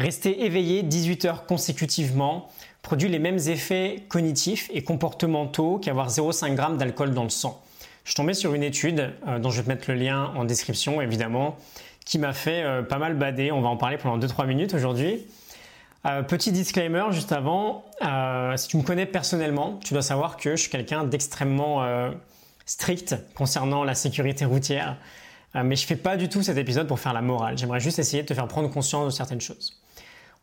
Rester éveillé 18 heures consécutivement produit les mêmes effets cognitifs et comportementaux qu'avoir 0,5 g d'alcool dans le sang. Je tombé sur une étude euh, dont je vais te mettre le lien en description évidemment qui m'a fait euh, pas mal bader. On va en parler pendant 2-3 minutes aujourd'hui. Euh, petit disclaimer juste avant, si tu me connais personnellement, tu dois savoir que je suis quelqu'un d'extrêmement strict concernant la sécurité routière. mais je fais pas du tout cet épisode pour faire la morale. J'aimerais juste essayer de te faire prendre conscience de certaines choses.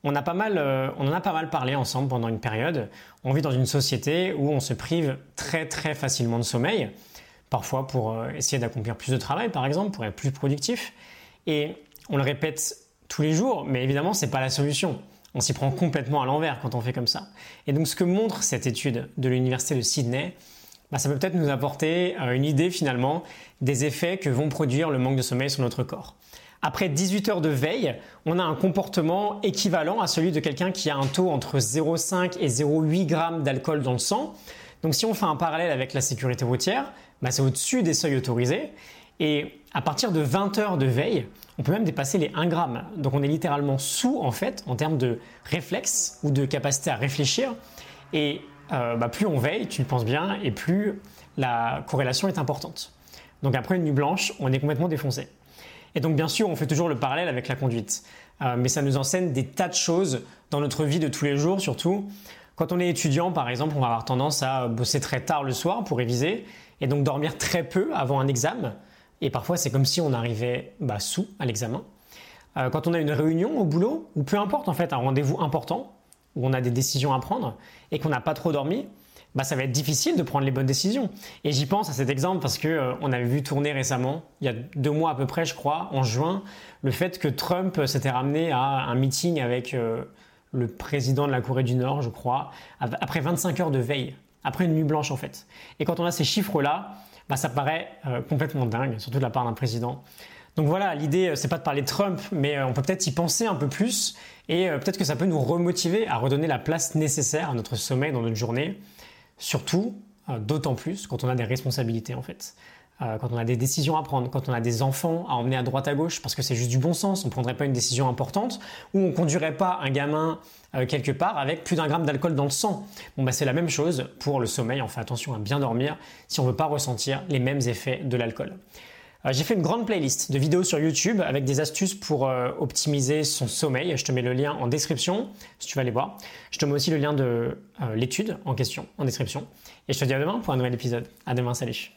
On, pas mal, on en a pas mal parlé ensemble pendant une période. On vit dans une société où on se prive très très facilement de sommeil parfois pour euh, essayer d'accomplir plus de travail par exemple, pour être plus productif. Et on le répète tous les jours, mais évidemment ce n'est pas la solution. On s'y prend complètement à l'envers quand on fait comme ça. Et donc ce que montre cette étude de l'université de Sydney, bah, ça peut peut-être nous apporter euh, une idée finalement des effets que vont produire le manque de sommeil sur notre corps. Après 18 heures de veille, on a un comportement équivalent à celui de quelqu'un qui a un taux entre 0,5 et 0,8 g d'alcool dans le sang. Donc si on fait un parallèle avec la sécurité routière, bah, c'est au-dessus des seuils autorisés. Et à partir de 20 heures de veille, on peut même dépasser les 1 gramme. Donc on est littéralement sous en fait en termes de réflexe ou de capacité à réfléchir. Et euh, bah, plus on veille, tu le penses bien, et plus la corrélation est importante. Donc après une nuit blanche, on est complètement défoncé. Et donc bien sûr, on fait toujours le parallèle avec la conduite. Euh, mais ça nous enseigne des tas de choses dans notre vie de tous les jours surtout. Quand on est étudiant, par exemple, on va avoir tendance à bosser très tard le soir pour réviser et donc dormir très peu avant un examen. Et parfois, c'est comme si on arrivait bah, sous à l'examen. Euh, quand on a une réunion au boulot, ou peu importe en fait, un rendez-vous important, où on a des décisions à prendre et qu'on n'a pas trop dormi, bah, ça va être difficile de prendre les bonnes décisions. Et j'y pense à cet exemple parce que euh, on avait vu tourner récemment, il y a deux mois à peu près, je crois, en juin, le fait que Trump s'était ramené à un meeting avec euh, le président de la Corée du Nord, je crois, après 25 heures de veille, après une nuit blanche en fait. Et quand on a ces chiffres-là, bah, ça paraît euh, complètement dingue, surtout de la part d'un président. Donc voilà, l'idée, c'est pas de parler de Trump, mais on peut peut-être y penser un peu plus et peut-être que ça peut nous remotiver à redonner la place nécessaire à notre sommeil dans notre journée, surtout, d'autant plus quand on a des responsabilités en fait. Euh, quand on a des décisions à prendre, quand on a des enfants à emmener à droite à gauche, parce que c'est juste du bon sens, on ne prendrait pas une décision importante, ou on conduirait pas un gamin euh, quelque part avec plus d'un gramme d'alcool dans le sang. Bon bah c'est la même chose pour le sommeil, on fait attention à bien dormir si on veut pas ressentir les mêmes effets de l'alcool. Euh, j'ai fait une grande playlist de vidéos sur YouTube avec des astuces pour optimiser son sommeil. Je te mets le lien en description si tu vas aller voir. Je te mets aussi le lien de l'étude en question en description. Et je te dis à demain pour un nouvel épisode. À demain, salut.